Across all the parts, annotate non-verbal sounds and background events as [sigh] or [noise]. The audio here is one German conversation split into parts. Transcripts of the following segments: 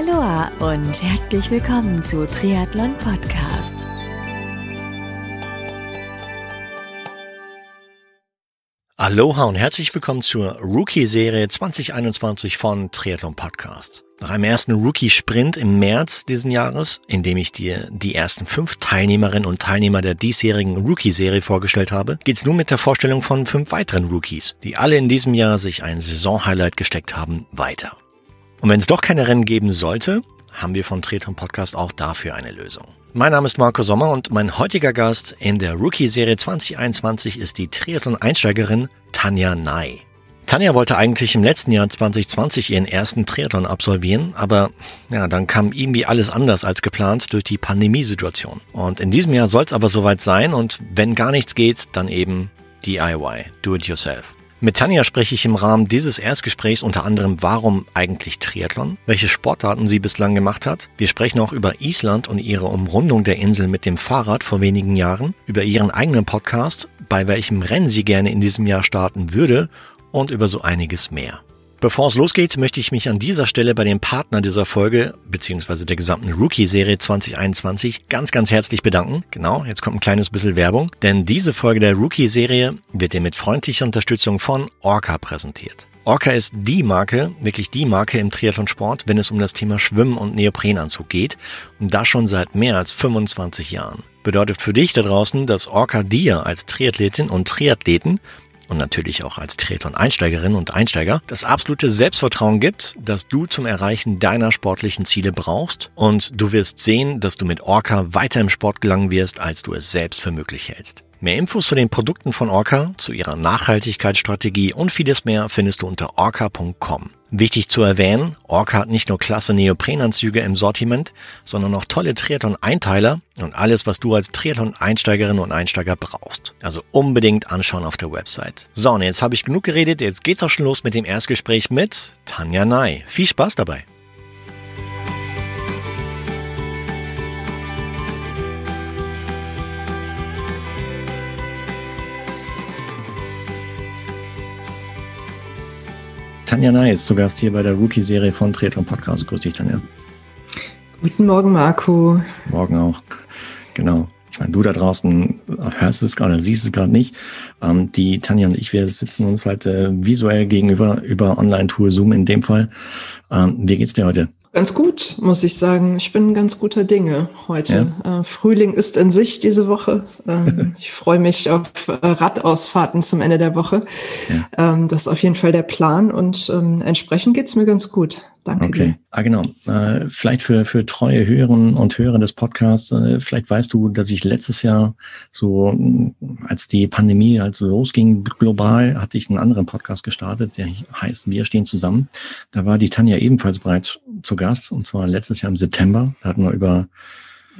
Aloha und herzlich willkommen zu Triathlon Podcast. Aloha und herzlich willkommen zur Rookie-Serie 2021 von Triathlon Podcast. Nach einem ersten Rookie-Sprint im März diesen Jahres, in dem ich dir die ersten fünf Teilnehmerinnen und Teilnehmer der diesjährigen Rookie-Serie vorgestellt habe, geht's nun mit der Vorstellung von fünf weiteren Rookies, die alle in diesem Jahr sich ein Saison-Highlight gesteckt haben, weiter. Und wenn es doch keine Rennen geben sollte, haben wir von Triathlon Podcast auch dafür eine Lösung. Mein Name ist Marco Sommer und mein heutiger Gast in der Rookie-Serie 2021 ist die Triathlon-Einsteigerin Tanja Ney. Tanja wollte eigentlich im letzten Jahr 2020 ihren ersten Triathlon absolvieren, aber ja, dann kam irgendwie alles anders als geplant durch die Pandemiesituation. Und in diesem Jahr soll es aber soweit sein und wenn gar nichts geht, dann eben DIY, do it yourself. Mit Tanja spreche ich im Rahmen dieses Erstgesprächs unter anderem, warum eigentlich Triathlon, welche Sportarten sie bislang gemacht hat. Wir sprechen auch über Island und ihre Umrundung der Insel mit dem Fahrrad vor wenigen Jahren, über ihren eigenen Podcast, bei welchem Rennen sie gerne in diesem Jahr starten würde und über so einiges mehr. Bevor es losgeht, möchte ich mich an dieser Stelle bei dem Partner dieser Folge beziehungsweise der gesamten Rookie-Serie 2021 ganz, ganz herzlich bedanken. Genau, jetzt kommt ein kleines bisschen Werbung, denn diese Folge der Rookie-Serie wird dir mit freundlicher Unterstützung von Orca präsentiert. Orca ist die Marke, wirklich die Marke im Triathlonsport, wenn es um das Thema Schwimmen und Neoprenanzug geht und das schon seit mehr als 25 Jahren. Bedeutet für dich da draußen, dass Orca dir als Triathletin und Triathleten und natürlich auch als Triathlon-Einsteigerin und Einsteiger das absolute Selbstvertrauen gibt, dass du zum Erreichen deiner sportlichen Ziele brauchst und du wirst sehen, dass du mit Orca weiter im Sport gelangen wirst, als du es selbst für möglich hältst. Mehr Infos zu den Produkten von Orca, zu ihrer Nachhaltigkeitsstrategie und vieles mehr findest du unter orca.com. Wichtig zu erwähnen, Orca hat nicht nur klasse Neoprenanzüge im Sortiment, sondern auch tolle Triathlon-Einteiler und alles, was du als Triathlon-Einsteigerin und Einsteiger brauchst. Also unbedingt anschauen auf der Website. So, und jetzt habe ich genug geredet, jetzt geht's auch schon los mit dem Erstgespräch mit Tanja Ney. Viel Spaß dabei! Tanja Ney ist zu Gast hier bei der Rookie-Serie von Triathlon Podcast. Grüß dich, Tanja. Guten Morgen, Marco. Morgen auch. Genau. Ich meine, du da draußen hörst es gerade, siehst es gerade nicht. Ähm, die Tanja und ich, wir sitzen uns halt äh, visuell gegenüber über Online-Tool Zoom in dem Fall. Ähm, wie geht's dir heute? Ganz gut, muss ich sagen. Ich bin ganz guter Dinge heute. Ja. Äh, Frühling ist in sich diese Woche. Ähm, [laughs] ich freue mich auf äh, Radausfahrten zum Ende der Woche. Ja. Ähm, das ist auf jeden Fall der Plan und ähm, entsprechend geht's mir ganz gut. Danke. Okay, dir. ah, genau. Äh, vielleicht für, für treue Hörerinnen und Hörer des Podcasts, äh, vielleicht weißt du, dass ich letztes Jahr so, als die Pandemie also losging, global, hatte ich einen anderen Podcast gestartet, der heißt Wir stehen zusammen. Da war die Tanja ebenfalls bereits zu Gast, und zwar letztes Jahr im September. Da hatten wir über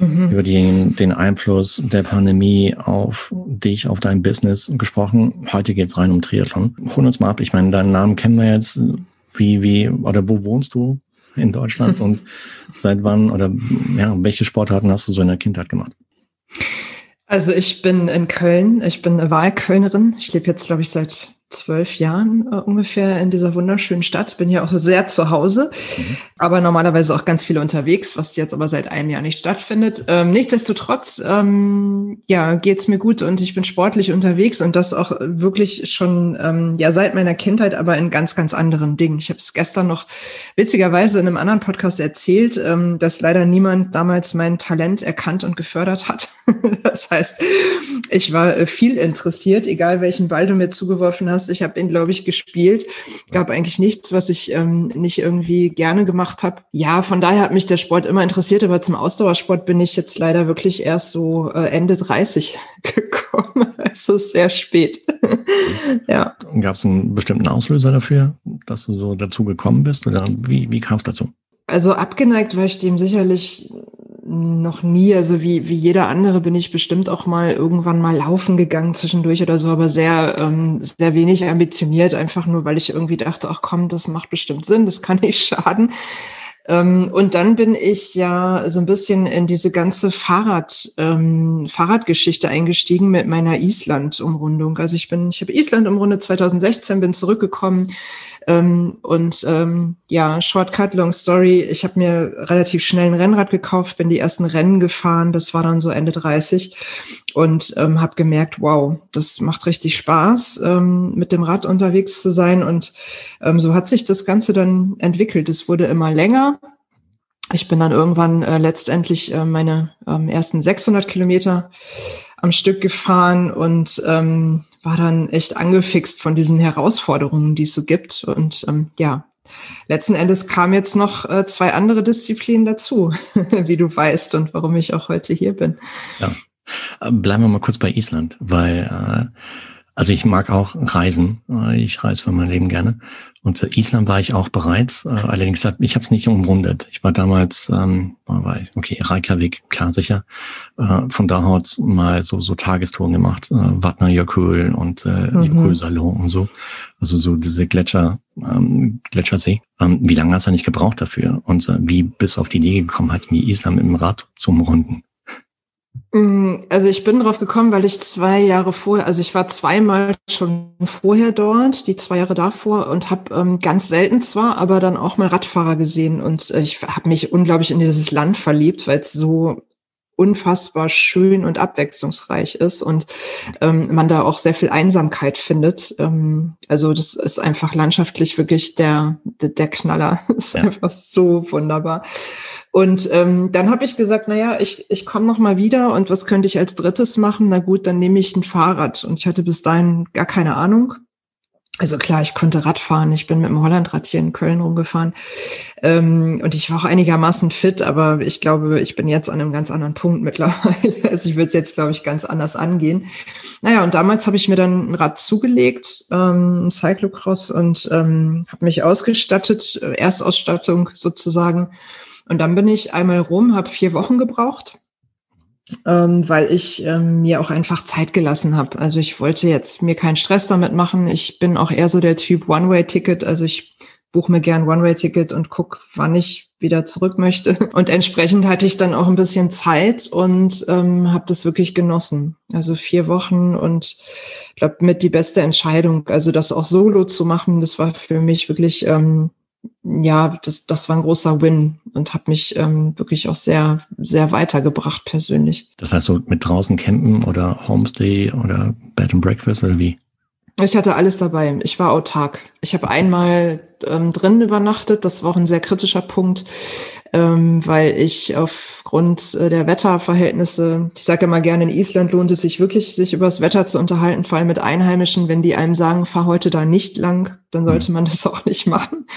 mhm. über den, den Einfluss der Pandemie auf dich, auf dein Business gesprochen. Heute geht's rein um Triathlon. Hol uns mal ab. Ich meine, deinen Namen kennen wir jetzt. Wie, wie, oder wo wohnst du in Deutschland und [laughs] seit wann oder ja, welche Sportarten hast du so in der Kindheit gemacht? Also ich bin in Köln, ich bin Wahlkölnerin. Ich lebe jetzt, glaube ich, seit zwölf Jahren äh, ungefähr in dieser wunderschönen Stadt. Bin hier auch sehr zu Hause, mhm. aber normalerweise auch ganz viel unterwegs, was jetzt aber seit einem Jahr nicht stattfindet. Ähm, nichtsdestotrotz, ähm, ja, geht's mir gut und ich bin sportlich unterwegs und das auch wirklich schon ähm, ja seit meiner Kindheit, aber in ganz, ganz anderen Dingen. Ich habe es gestern noch witzigerweise in einem anderen Podcast erzählt, ähm, dass leider niemand damals mein Talent erkannt und gefördert hat. [laughs] das heißt, ich war äh, viel interessiert, egal welchen Ball du mir zugeworfen hast hast. Ich habe ihn, glaube ich, gespielt. Gab eigentlich nichts, was ich ähm, nicht irgendwie gerne gemacht habe. Ja, von daher hat mich der Sport immer interessiert, aber zum Ausdauersport bin ich jetzt leider wirklich erst so äh, Ende 30 [laughs] gekommen. Also sehr spät. [laughs] ja. Gab es einen bestimmten Auslöser dafür, dass du so dazu gekommen bist? Oder wie, wie kam es dazu? Also abgeneigt war ich dem sicherlich noch nie. Also wie, wie jeder andere bin ich bestimmt auch mal irgendwann mal laufen gegangen zwischendurch oder so, aber sehr, ähm, sehr wenig ambitioniert, einfach nur, weil ich irgendwie dachte, ach komm, das macht bestimmt Sinn, das kann nicht [laughs] schaden. Ähm, und dann bin ich ja so ein bisschen in diese ganze Fahrrad, ähm, Fahrradgeschichte eingestiegen mit meiner Island-Umrundung. Also ich bin, ich habe Island umrundet 2016, bin zurückgekommen, Ähm, und ähm, ja, Shortcut, Long Story. Ich habe mir relativ schnell ein Rennrad gekauft, bin die ersten Rennen gefahren. Das war dann so Ende 30 und ähm, habe gemerkt, wow, das macht richtig Spaß, ähm, mit dem Rad unterwegs zu sein. Und ähm, so hat sich das Ganze dann entwickelt. Es wurde immer länger. Ich bin dann irgendwann äh, letztendlich äh, meine ähm, ersten 600 Kilometer am Stück gefahren und ähm, war dann echt angefixt von diesen Herausforderungen, die es so gibt. Und ähm, ja, letzten Endes kamen jetzt noch äh, zwei andere Disziplinen dazu, [laughs] wie du weißt und warum ich auch heute hier bin. Ja. Bleiben wir mal kurz bei Island, weil äh, also ich mag auch Reisen. Äh, ich reise für mein Leben gerne. Und zu Island war ich auch bereits. Äh, allerdings hab, ich habe es nicht umrundet. Ich war damals, ähm, war ich, okay, Reykjavik, klar sicher. Äh, von da aus mal so so Tagestouren gemacht, äh, Vatna Jökull und äh, mhm. Jökulsalon und so. Also so diese Gletscher, ähm, Gletschersee. Ähm, wie lange hast du eigentlich gebraucht dafür? Und äh, wie bist du auf die Idee gekommen, halt mir Island mit dem Rad zu umrunden? Mm, also ich bin drauf gekommen, weil ich zwei Jahre vorher, also ich war zweimal schon vorher dort, die zwei Jahre davor und habe ähm, ganz selten zwar, aber dann auch mal Radfahrer gesehen und äh, ich habe mich unglaublich in dieses Land verliebt, weil es so unfassbar schön und abwechslungsreich ist und ähm, man da auch sehr viel Einsamkeit findet. Ähm, also das ist einfach landschaftlich wirklich der, der, der Knaller. Das [laughs] ist ja. einfach so wunderbar. Und ähm, dann habe ich gesagt, na ja, ich, ich komme noch mal wieder und was könnte ich als drittes machen? Na gut, dann nehme ich ein Fahrrad. Und ich hatte bis dahin gar keine Ahnung. Also klar, ich konnte Radfahren. Ich bin mit dem Hollandrad hier in Köln rumgefahren. Ähm, und ich war auch einigermaßen fit, aber ich glaube, ich bin jetzt an einem ganz anderen Punkt mittlerweile. [laughs] Also ich würde es jetzt, glaube ich, ganz anders angehen. Naja, und damals habe ich mir dann ein Rad zugelegt, ähm, Cyclocross und ähm, habe mich ausgestattet, äh, Erstausstattung sozusagen und dann bin ich einmal rum, habe vier Wochen gebraucht, ähm, weil ich ähm, mir auch einfach Zeit gelassen habe. Also ich wollte jetzt mir keinen Stress damit machen. Ich bin auch eher so der Typ One-Way-Ticket. Also ich buche mir gern One-Way-Ticket und guck, wann ich wieder zurück möchte. [laughs] Und entsprechend hatte ich dann auch ein bisschen Zeit und ähm, habe das wirklich genossen. Also vier Wochen und ich glaube mit die beste Entscheidung. Also das auch solo zu machen, das war für mich wirklich ähm, ja, das, das war ein großer Win und hat mich ähm, wirklich auch sehr, sehr weitergebracht persönlich. Das heißt so mit draußen campen oder Homestay oder Bed and Breakfast oder wie? Ich hatte alles dabei. Ich war autark. Ich habe einmal ähm, drin übernachtet. Das war auch ein sehr kritischer Punkt, ähm, weil ich aufgrund äh, der Wetterverhältnisse, ich sage immer gerne, in Island lohnt es sich wirklich, sich über das Wetter zu unterhalten, vor allem mit Einheimischen. Wenn die einem sagen, fahr heute da nicht lang, dann sollte mhm. man das [laughs] auch nicht machen.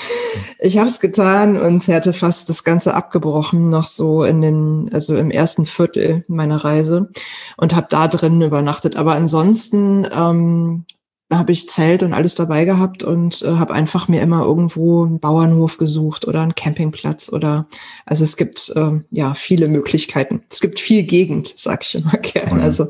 Ich habe es getan und hatte fast das Ganze abgebrochen, noch so in den, also im ersten Viertel meiner Reise und habe da drinnen übernachtet. Aber ansonsten ähm, habe ich Zelt und alles dabei gehabt und äh, habe einfach mir immer irgendwo einen Bauernhof gesucht oder einen Campingplatz oder also es gibt äh, ja viele Möglichkeiten. Es gibt viel Gegend, sag ich immer [laughs] gerne. Also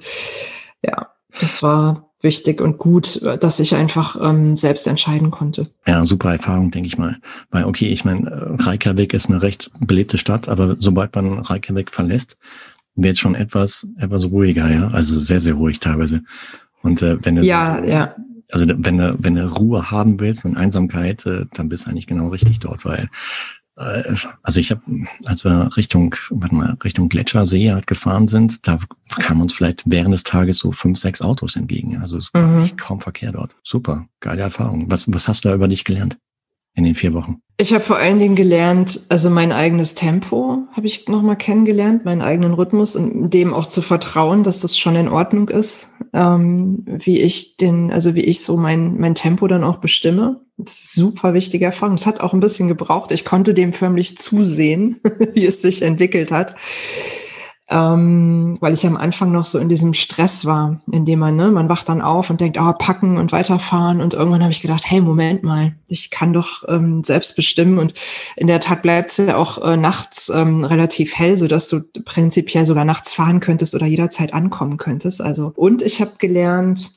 ja, das war wichtig und gut, dass ich einfach ähm, selbst entscheiden konnte. Ja, super Erfahrung, denke ich mal. Weil, okay, ich meine, Reykjavik ist eine recht belebte Stadt, aber sobald man Reykjavik verlässt, wird es schon etwas, etwas ruhiger, ja. Also sehr, sehr ruhig teilweise. Und äh, wenn es ja, so, ja also wenn du, wenn du Ruhe haben willst und Einsamkeit, äh, dann bist du eigentlich genau richtig dort, weil äh, also ich habe, als wir Richtung, warte mal, Richtung Gletschersee halt gefahren sind, da kamen uns vielleicht während des Tages so fünf, sechs Autos entgegen. Also es gab mhm. kaum Verkehr dort. Super, geile Erfahrung. Was, was hast du da über dich gelernt? In den vier Wochen? Ich habe vor allen Dingen gelernt, also mein eigenes Tempo habe ich nochmal kennengelernt, meinen eigenen Rhythmus und dem auch zu vertrauen, dass das schon in Ordnung ist, ähm, wie ich den, also wie ich so mein, mein Tempo dann auch bestimme. Das ist super wichtige Erfahrung. Es hat auch ein bisschen gebraucht. Ich konnte dem förmlich zusehen, [laughs] wie es sich entwickelt hat ähm, weil ich am Anfang noch so in diesem Stress war, in dem man, ne, man wacht dann auf und denkt, ah, packen und weiterfahren. Und irgendwann habe ich gedacht, hey, Moment mal, ich kann doch ähm, selbst bestimmen. Und in der Tat bleibt es ja auch äh, nachts ähm, relativ hell, so dass du prinzipiell sogar nachts fahren könntest oder jederzeit ankommen könntest. Also und ich habe gelernt,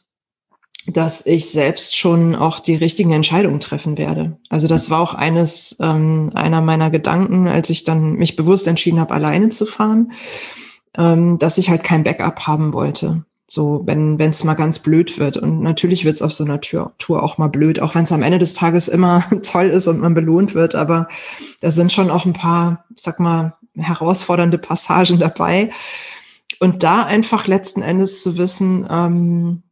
dass ich selbst schon auch die richtigen Entscheidungen treffen werde. Also das war auch eines ähm, einer meiner Gedanken, als ich dann mich bewusst entschieden habe, alleine zu fahren, ähm, dass ich halt kein Backup haben wollte. So, wenn es mal ganz blöd wird. Und natürlich wird es auf so einer Tür, Tour auch mal blöd, auch wenn es am Ende des Tages immer [laughs] toll ist und man belohnt wird. Aber da sind schon auch ein paar, sag mal, herausfordernde Passagen dabei. Und da einfach letzten Endes zu wissen, ähm,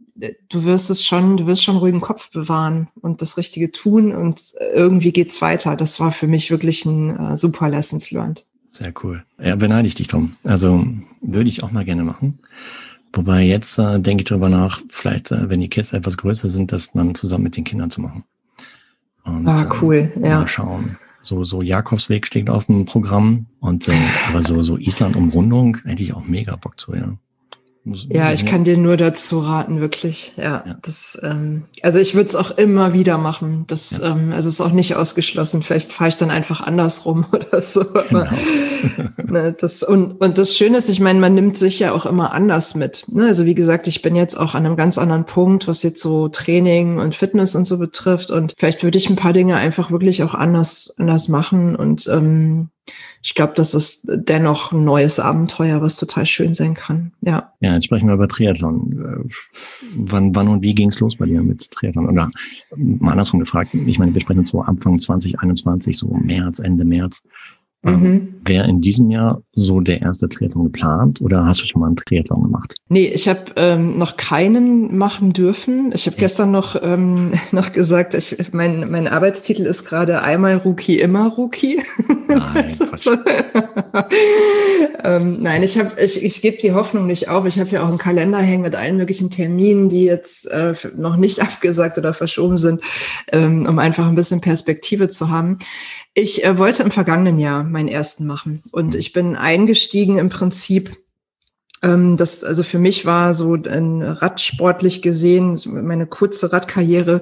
du wirst es schon, du wirst schon ruhigen Kopf bewahren und das Richtige tun und irgendwie geht's weiter. Das war für mich wirklich ein äh, super Lessons learned. Sehr cool. Ja, beneide ich dich drum. Also würde ich auch mal gerne machen. Wobei jetzt äh, denke ich darüber nach, vielleicht, äh, wenn die Kids etwas größer sind, das dann zusammen mit den Kindern zu machen. Und, ah, cool, äh, ja. Mal schauen. So, so Jakobsweg steht auf dem Programm und äh, aber so, so Island-Umrundung hätte ich auch mega Bock zu, ja. Muss, ja, ich kann dir nur dazu raten, wirklich. Ja, ja. das, ähm, also ich würde es auch immer wieder machen. Das, ja. ähm, also ist auch nicht ausgeschlossen. Vielleicht fahre ich dann einfach andersrum [laughs] oder so. Genau. [laughs] ne, das, und, und das Schöne ist, ich meine, man nimmt sich ja auch immer anders mit. Ne? Also wie gesagt, ich bin jetzt auch an einem ganz anderen Punkt, was jetzt so Training und Fitness und so betrifft. Und vielleicht würde ich ein paar Dinge einfach wirklich auch anders, anders machen und ähm, ich glaube, das ist dennoch ein neues Abenteuer, was total schön sein kann. Ja. Ja, jetzt sprechen wir über Triathlon. Äh, wann, wann und wie ging es los bei dir mit Triathlon? Oder mal andersrum gefragt, ich meine, wir sprechen so Anfang 2021, so März, Ende März. Ähm, mhm. Wäre in diesem Jahr so der erste Triathlon geplant oder hast du schon mal einen Triathlon gemacht? Nee, ich habe ähm, noch keinen machen dürfen. Ich habe gestern noch, ähm, [laughs] noch gesagt, ich, mein, mein Arbeitstitel ist gerade einmal Rookie, immer Rookie. Nein, [laughs] [laughs] ähm, nein ich, hab, ich, ich gebe die Hoffnung nicht auf. Ich habe ja auch einen Kalender hängen mit allen möglichen Terminen, die jetzt äh, noch nicht abgesagt oder verschoben sind, ähm, um einfach ein bisschen Perspektive zu haben. Ich äh, wollte im vergangenen Jahr meinen ersten machen und mhm. ich bin eingestiegen im Prinzip. Ähm, das also für mich war so ein radsportlich gesehen meine kurze Radkarriere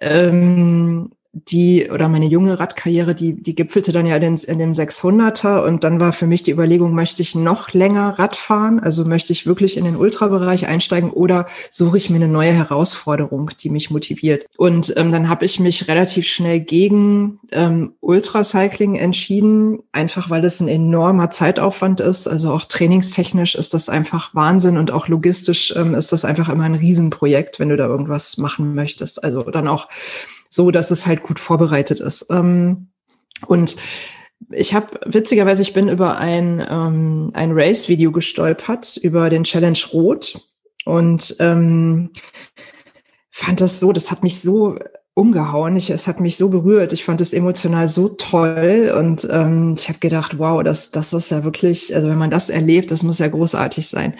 ähm, die oder meine junge Radkarriere, die, die gipfelte dann ja in, in dem 600er und dann war für mich die Überlegung, möchte ich noch länger Rad fahren? Also möchte ich wirklich in den Ultrabereich einsteigen oder suche ich mir eine neue Herausforderung, die mich motiviert? Und ähm, dann habe ich mich relativ schnell gegen ähm, Ultracycling entschieden, einfach weil es ein enormer Zeitaufwand ist. Also auch trainingstechnisch ist das einfach Wahnsinn und auch logistisch ähm, ist das einfach immer ein Riesenprojekt, wenn du da irgendwas machen möchtest. Also dann auch so, dass es halt gut vorbereitet ist. Ähm, und ich habe witzigerweise, ich bin über ein, ähm, ein Race-Video gestolpert, über den Challenge Rot und ähm, fand das so, das hat mich so umgehauen. Ich, es hat mich so berührt. Ich fand es emotional so toll und ähm, ich habe gedacht, wow, das, das ist ja wirklich, also wenn man das erlebt, das muss ja großartig sein.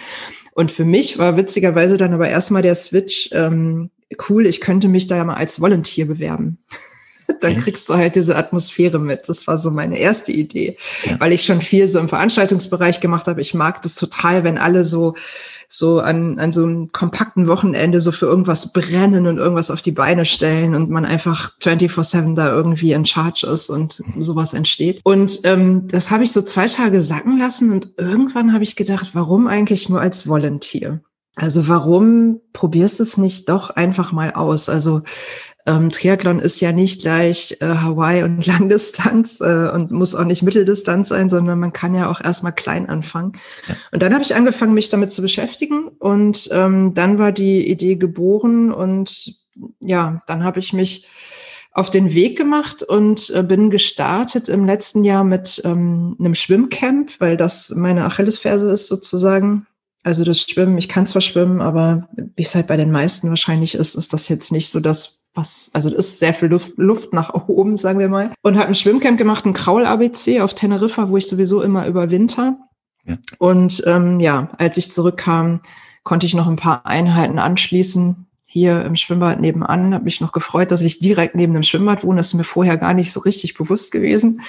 Und für mich war witzigerweise dann aber erstmal der Switch, ähm, cool, ich könnte mich da ja mal als Volunteer bewerben. [laughs] Dann kriegst du halt diese Atmosphäre mit. Das war so meine erste Idee, ja. weil ich schon viel so im Veranstaltungsbereich gemacht habe. Ich mag das total, wenn alle so so an, an so einem kompakten Wochenende so für irgendwas brennen und irgendwas auf die Beine stellen und man einfach 24-7 da irgendwie in Charge ist und sowas entsteht. Und ähm, das habe ich so zwei Tage sacken lassen und irgendwann habe ich gedacht, warum eigentlich nur als Volunteer? Also warum probierst du es nicht doch einfach mal aus? Also ähm, Triathlon ist ja nicht gleich äh, Hawaii und [laughs] Langdistanz äh, und muss auch nicht Mitteldistanz sein, sondern man kann ja auch erstmal klein anfangen. Ja. Und dann habe ich angefangen, mich damit zu beschäftigen und ähm, dann war die Idee geboren und ja, dann habe ich mich auf den Weg gemacht und äh, bin gestartet im letzten Jahr mit ähm, einem Schwimmcamp, weil das meine Achillesferse ist sozusagen. Also das Schwimmen, ich kann zwar schwimmen, aber wie es halt bei den meisten wahrscheinlich ist, ist das jetzt nicht so das, was, also das ist sehr viel Luft, Luft nach oben, sagen wir mal. Und habe ein Schwimmcamp gemacht, ein Kraul-ABC auf Teneriffa, wo ich sowieso immer überwinter. Ja. Und ähm, ja, als ich zurückkam, konnte ich noch ein paar Einheiten anschließen. Hier im Schwimmbad nebenan, habe mich noch gefreut, dass ich direkt neben dem Schwimmbad wohne. Das ist mir vorher gar nicht so richtig bewusst gewesen.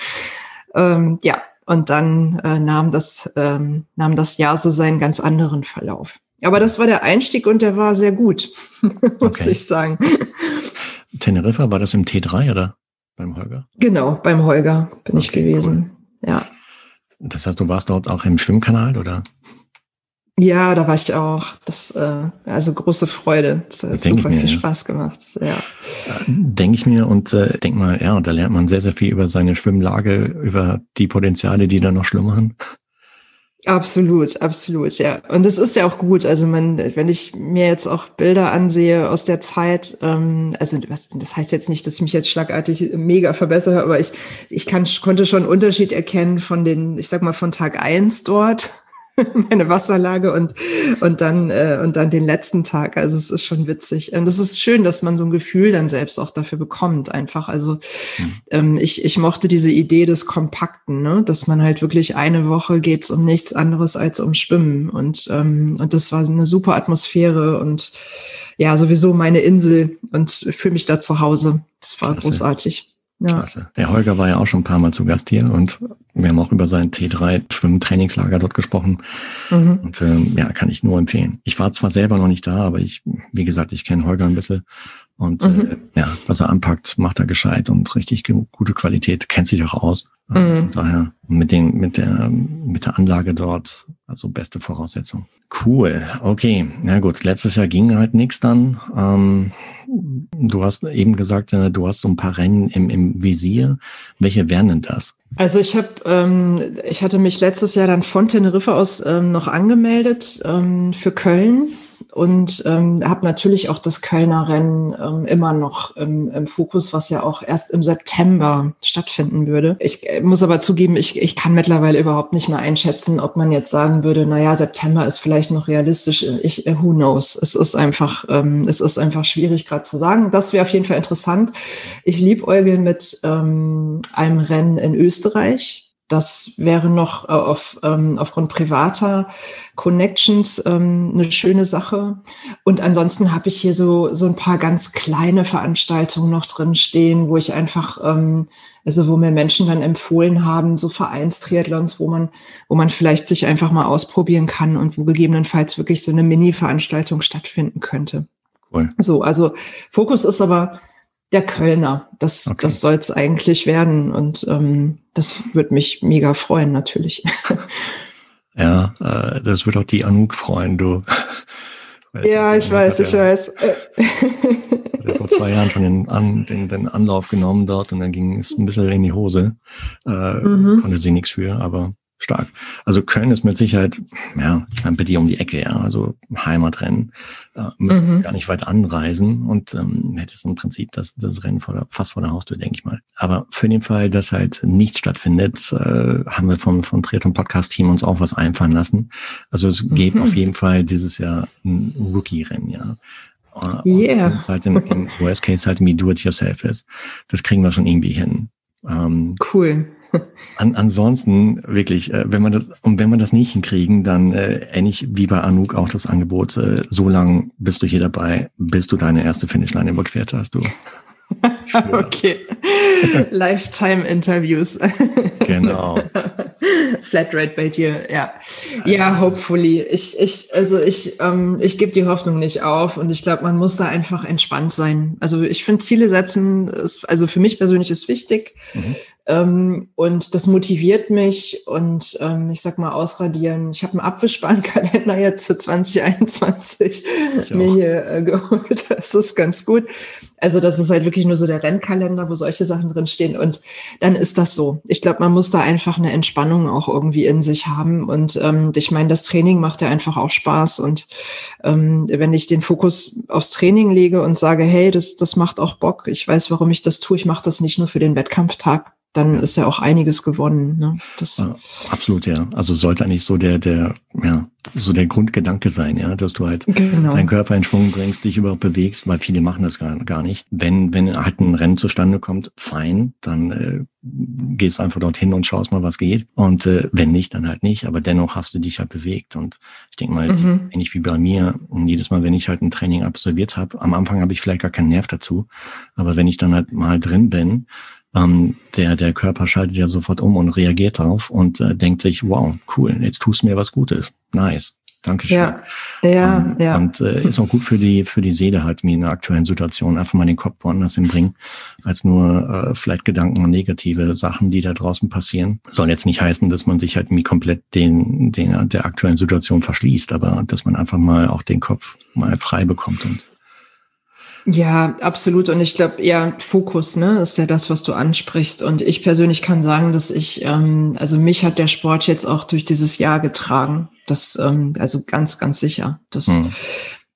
Ähm, ja, und dann äh, nahm, das, ähm, nahm das Jahr so seinen ganz anderen Verlauf. Aber das war der Einstieg und der war sehr gut, [laughs] muss okay. ich sagen. Teneriffa, war das im T3 oder beim Holger? Genau, beim Holger bin okay, ich gewesen. Cool. Ja. Das heißt, du warst dort auch im Schwimmkanal, oder? Ja, da war ich auch. Das, äh, also große Freude. Das hat super mir, viel ja. Spaß gemacht. Ja. Denke ich mir und äh, denk mal, ja, da lernt man sehr, sehr viel über seine Schwimmlage, über die Potenziale, die da noch schlummern. Absolut, absolut, ja. Und das ist ja auch gut. Also man, wenn ich mir jetzt auch Bilder ansehe aus der Zeit, ähm, also was, das heißt jetzt nicht, dass ich mich jetzt schlagartig mega verbessere, aber ich, ich kann, konnte schon einen Unterschied erkennen von den, ich sag mal, von Tag eins dort [laughs] meine Wasserlage und und dann äh, und dann den letzten Tag. Also es ist schon witzig. Und es ist schön, dass man so ein Gefühl dann selbst auch dafür bekommt. Einfach. Also mhm. ähm, ich ich mochte diese Idee des Kompakten, ne, dass man halt wirklich eine Woche geht's um nichts anderes als um Schwimmen und ähm, und das war eine super Atmosphäre und ja sowieso meine Insel und fühle mich da zu Hause. Das war Klasse. großartig. Ja. Klasse. Der Holger war ja auch schon ein paar Mal zu Gast hier und wir haben auch über sein T3 Schwimmtrainingslager dort gesprochen. Mhm. Und ähm, ja, kann ich nur empfehlen. Ich war zwar selber noch nicht da, aber ich, wie gesagt, ich kenne Holger ein bisschen. Und mhm. äh, ja, was er anpackt, macht er gescheit und richtig gute Qualität, kennt sich auch aus. Äh, mhm. Von daher mit den, mit der, mit der Anlage dort, also beste Voraussetzung. Cool. Okay. Na gut. Letztes Jahr ging halt nichts dann. Ähm, Du hast eben gesagt, äh, du hast so ein paar Rennen im, im Visier. Welche wären denn das? Also ich habe, ähm, ich hatte mich letztes Jahr dann von Teneriffa aus ähm, noch angemeldet ähm, für Köln und ähm, habe natürlich auch das Kölner Rennen ähm, immer noch im, im Fokus, was ja auch erst im September stattfinden würde. Ich äh, muss aber zugeben, ich, ich kann mittlerweile überhaupt nicht mehr einschätzen, ob man jetzt sagen würde, na ja, September ist vielleicht noch realistisch. Ich, äh, who knows? Es ist einfach, ähm, es ist einfach schwierig gerade zu sagen. Das wäre auf jeden Fall interessant. Ich liebe Eugen mit ähm, einem Rennen in Österreich das wäre noch äh, auf, ähm, aufgrund privater Connections ähm, eine schöne Sache. Und ansonsten habe ich hier so, so ein paar ganz kleine Veranstaltungen noch drin stehen, wo ich einfach, ähm, also wo mir Menschen dann empfohlen haben, so Vereinstriathlons, wo man, wo man vielleicht sich einfach mal ausprobieren kann und wo gegebenenfalls wirklich so eine Mini-Veranstaltung stattfinden könnte. Cool. So, also Fokus ist aber der Kölner. Das, okay. das soll es eigentlich werden. Und ähm, das würde mich mega freuen, natürlich. [laughs] Ja, äh, das wird auch die Anouk freuen, du. [laughs] ja, ich weiß, ich ja, weiß. [laughs] hat vor zwei Jahren schon den, An, den, den Anlauf genommen dort und dann ging es ein bisschen in die Hose. Äh, mhm. Konnte sie nichts für, aber stark. Also Köln ist mit Sicherheit, ja, ich meine, bei dir um die Ecke, ja, also Heimatrennen, äh, müsst mhm. gar nicht weit anreisen und ähm, hättest im Prinzip das, das Rennen vor der, fast vor der Haustür, denke ich mal. Aber für den Fall, dass halt nichts stattfindet, äh, haben wir vom, vom Triathlon Podcast Team uns auch was einfallen lassen. Also es mhm. gibt auf jeden Fall dieses Jahr ein Rookie-Rennen, ja. Und yeah. halt im, im [laughs] Worst Case halt wie Do-it-yourself ist. Das kriegen wir schon irgendwie hin. Ähm, cool. [laughs] An, ansonsten wirklich, äh, wenn man das und wenn man das nicht hinkriegen, dann äh, ähnlich wie bei Anouk auch das Angebot, äh, so lang bist du hier dabei, bis du deine erste Finishline überquert hast, du. [laughs] okay. [laughs] Lifetime-Interviews. genau. Flatrate bei dir, ja. Ja, hopefully. Ich, ich, also ich, ähm, ich gebe die Hoffnung nicht auf und ich glaube, man muss da einfach entspannt sein. Also ich finde, Ziele setzen, ist, also für mich persönlich ist wichtig. Mhm. Ähm, und das motiviert mich und ähm, ich sag mal ausradieren. Ich habe einen Abwischsparenkalender jetzt für 2021 mir hier äh, geholt. [laughs] Das ist ganz gut. Also das ist halt wirklich nur so der Rennkalender, wo solche Sachen drin stehen. Und dann ist das so. Ich glaube, man muss da einfach eine Entspannung auch irgendwie in sich haben. Und ähm, ich meine, das Training macht ja einfach auch Spaß. Und ähm, wenn ich den Fokus aufs Training lege und sage, hey, das, das macht auch Bock, ich weiß, warum ich das tue, ich mache das nicht nur für den Wettkampftag, dann ist ja auch einiges gewonnen. Ne? Das ja, absolut, ja. Also sollte eigentlich so der, der, ja, so der Grundgedanke sein, ja, dass du halt genau. deinen Körper in Schwung bringst, dich überhaupt bewegst, weil viele machen das gar, gar nicht. Wenn, wenn halt ein Rennen zustande kommt, fein, dann äh, gehst einfach dorthin und schaust mal, was geht. Und äh, wenn nicht, dann halt nicht. Aber dennoch hast du dich halt bewegt. Und ich denke mal, mhm. ähnlich wie bei mir, jedes Mal, wenn ich halt ein Training absolviert habe, am Anfang habe ich vielleicht gar keinen Nerv dazu. Aber wenn ich dann halt mal drin bin, ähm, der, der Körper schaltet ja sofort um und reagiert darauf und äh, denkt sich, wow, cool, jetzt tust du mir was Gutes. Nice. Dankeschön. Ja, ja, um, ja. Und äh, ist auch gut für die für die Seele halt, wie in der aktuellen Situation, einfach mal den Kopf woanders hinbringen, als nur äh, vielleicht Gedanken und negative Sachen, die da draußen passieren. Soll jetzt nicht heißen, dass man sich halt irgendwie komplett den, den der aktuellen Situation verschließt, aber dass man einfach mal auch den Kopf mal frei bekommt und Ja, absolut. Und ich glaube, eher Fokus, ne, ist ja das, was du ansprichst. Und ich persönlich kann sagen, dass ich, ähm, also mich hat der Sport jetzt auch durch dieses Jahr getragen. Das, ähm, also ganz, ganz sicher. Das, hm.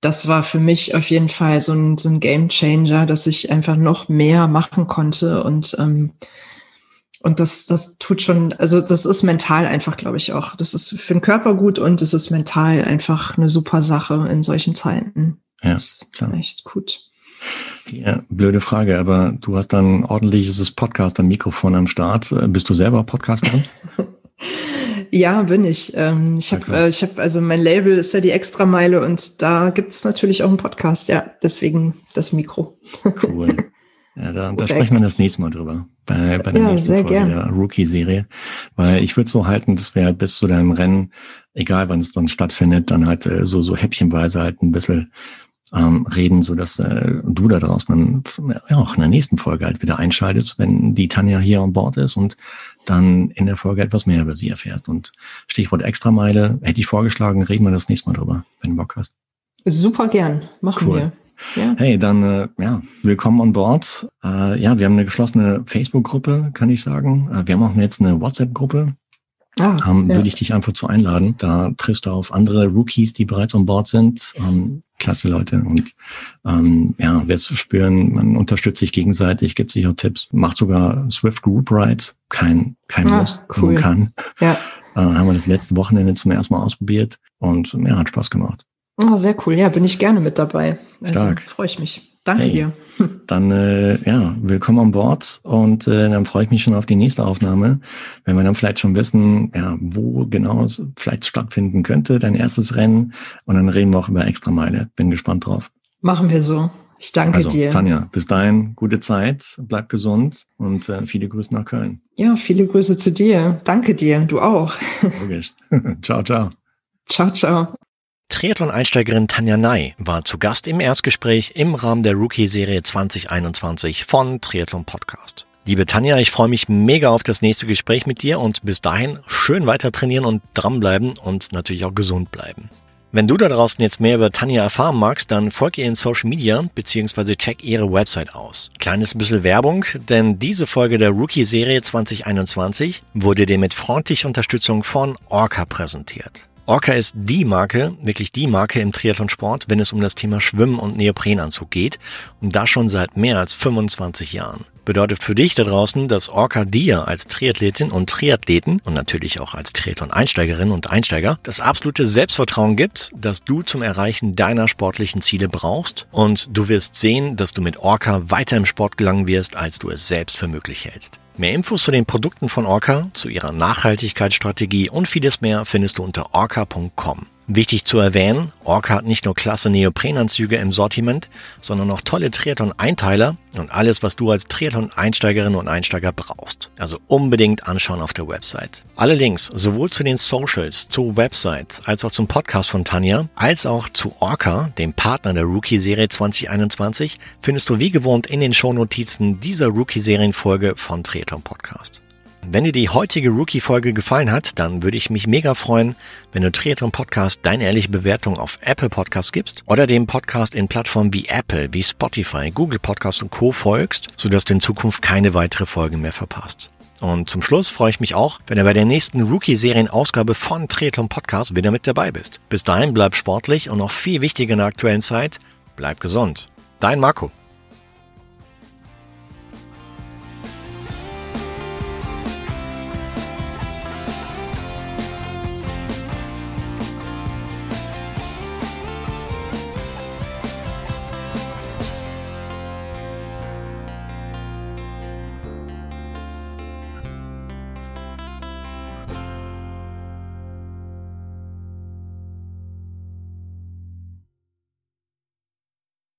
das war für mich auf jeden Fall so ein, so ein Game Changer, dass ich einfach noch mehr machen konnte und ähm, und das, das tut schon, also das ist mental einfach, glaube ich, auch. Das ist für den Körper gut und es ist mental einfach eine super Sache in solchen Zeiten. Ja, das klar. Echt gut. Ja, blöde Frage, aber du hast dann ordentliches Podcast-Mikrofon am Start. Bist du selber Podcaster? [laughs] ja, bin ich. Ähm, ich habe, äh, ich habe, also mein Label ist ja die Extrameile und da gibt's natürlich auch einen Podcast. Ja, deswegen das Mikro. [laughs] Cool. Ja, da, da sprechen wir das nächste Mal drüber. Bei, bei der ja, nächsten Folge gern. der Rookie-Serie. Weil ich würde so halten, dass wir halt bis zu deinem Rennen, egal wann es dann stattfindet, dann halt äh, so, so häppchenweise halt ein bisschen ähm, reden, so dass äh, du da draußen dann ja, auch in der nächsten Folge halt wieder einschaltest, wenn die Tanja hier an Bord ist und dann in der Folge etwas mehr über sie erfährst. Und Stichwort Extrameile hätte ich vorgeschlagen, reden wir das nächste Mal drüber, wenn du Bock hast. Super gern, machen cool. wir. Ja. Hey, dann äh, ja, willkommen an Bord. Äh, ja, wir haben eine geschlossene Facebook-Gruppe, kann ich sagen. Äh, wir haben auch jetzt eine WhatsApp-Gruppe. Ah, ähm, ja. Würde ich dich einfach zu einladen. Da triffst du auf andere Rookies, die bereits an Bord sind. Ähm, klasse Leute. Und ähm, ja, wirst du spüren, man unterstützt sich gegenseitig, gibt sich auch Tipps, macht sogar Swift Group Ride. Kein, kein ah, Muss, cool. man kann. Ja. Äh, haben wir das letzte Wochenende zum ersten Mal ausprobiert und ja, hat Spaß gemacht. Oh, sehr cool. Ja, bin ich gerne mit dabei. Also. Freue ich mich. Danke hey, dir. [laughs] Dann äh, ja, willkommen an Bord und äh, dann freue ich mich schon auf die nächste Aufnahme, wenn wir dann vielleicht schon wissen, ja, wo genau es vielleicht stattfinden könnte, dein erstes Rennen und dann reden wir auch über Extrameile. Bin gespannt drauf. Machen wir so. Ich danke also, dir. Tanja, bis dahin gute Zeit, bleib gesund und äh, viele Grüße nach Köln. Ja, viele Grüße zu dir. Danke dir, du auch. [laughs] Logisch. [laughs] ciao, ciao. Ciao, ciao. Triathlon-Einsteigerin Tanja Ney war zu Gast im Erstgespräch im Rahmen der Rookie-Serie 2021 von Triathlon Podcast. Liebe Tanja, ich freue mich mega auf das nächste Gespräch mit dir und bis dahin schön weiter trainieren und dranbleiben und natürlich auch gesund bleiben. Wenn du da draußen jetzt mehr über Tanja erfahren magst, dann folg ihr in Social Media bzw. check ihre Website aus. Kleines bisschen Werbung, denn diese Folge der Rookie-Serie 2021 wurde dir mit freundlicher Unterstützung von Orca präsentiert. Orca ist die Marke, wirklich die Marke im Triathlonsport, wenn es um das Thema Schwimmen und Neoprenanzug geht und das schon seit mehr als 25 Jahren. Bedeutet für dich da draußen, dass Orca dir als Triathletin und Triathleten und natürlich auch als Triathlon-Einsteigerin und Einsteiger das absolute Selbstvertrauen gibt, dass du zum Erreichen deiner sportlichen Ziele brauchst und du wirst sehen, dass du mit Orca weiter im Sport gelangen wirst, als du es selbst für möglich hältst. Mehr Infos zu den Produkten von Orca, zu ihrer Nachhaltigkeitsstrategie und vieles mehr findest du unter orca.com. Wichtig zu erwähnen, Orca hat nicht nur klasse Neoprenanzüge im Sortiment, sondern auch tolle Triathlon-Einteiler und alles, was du als Triathlon-Einsteigerin und Einsteiger brauchst. Also unbedingt anschauen auf der Website. Alle Links, sowohl zu den Socials, zur Website, als auch zum Podcast von Tanja, als auch zu Orca, dem Partner der Rookie-Serie 2021, findest du wie gewohnt in den Shownotizen dieser Rookie-Serienfolge von Triathlon Podcast. Wenn dir die heutige Rookie-Folge gefallen hat, dann würde ich mich mega freuen, wenn du Triathlon Podcast deine ehrliche Bewertung auf Apple Podcast gibst oder dem Podcast in Plattformen wie Apple, wie Spotify, Google Podcast und Co. folgst, sodass du in Zukunft keine weitere Folge mehr verpasst. Und zum Schluss freue ich mich auch, wenn du bei der nächsten Rookie-Serien-Ausgabe von Triathlon Podcast wieder mit dabei bist. Bis dahin bleib sportlich und noch viel wichtiger in der aktuellen Zeit, bleib gesund. Dein Marco.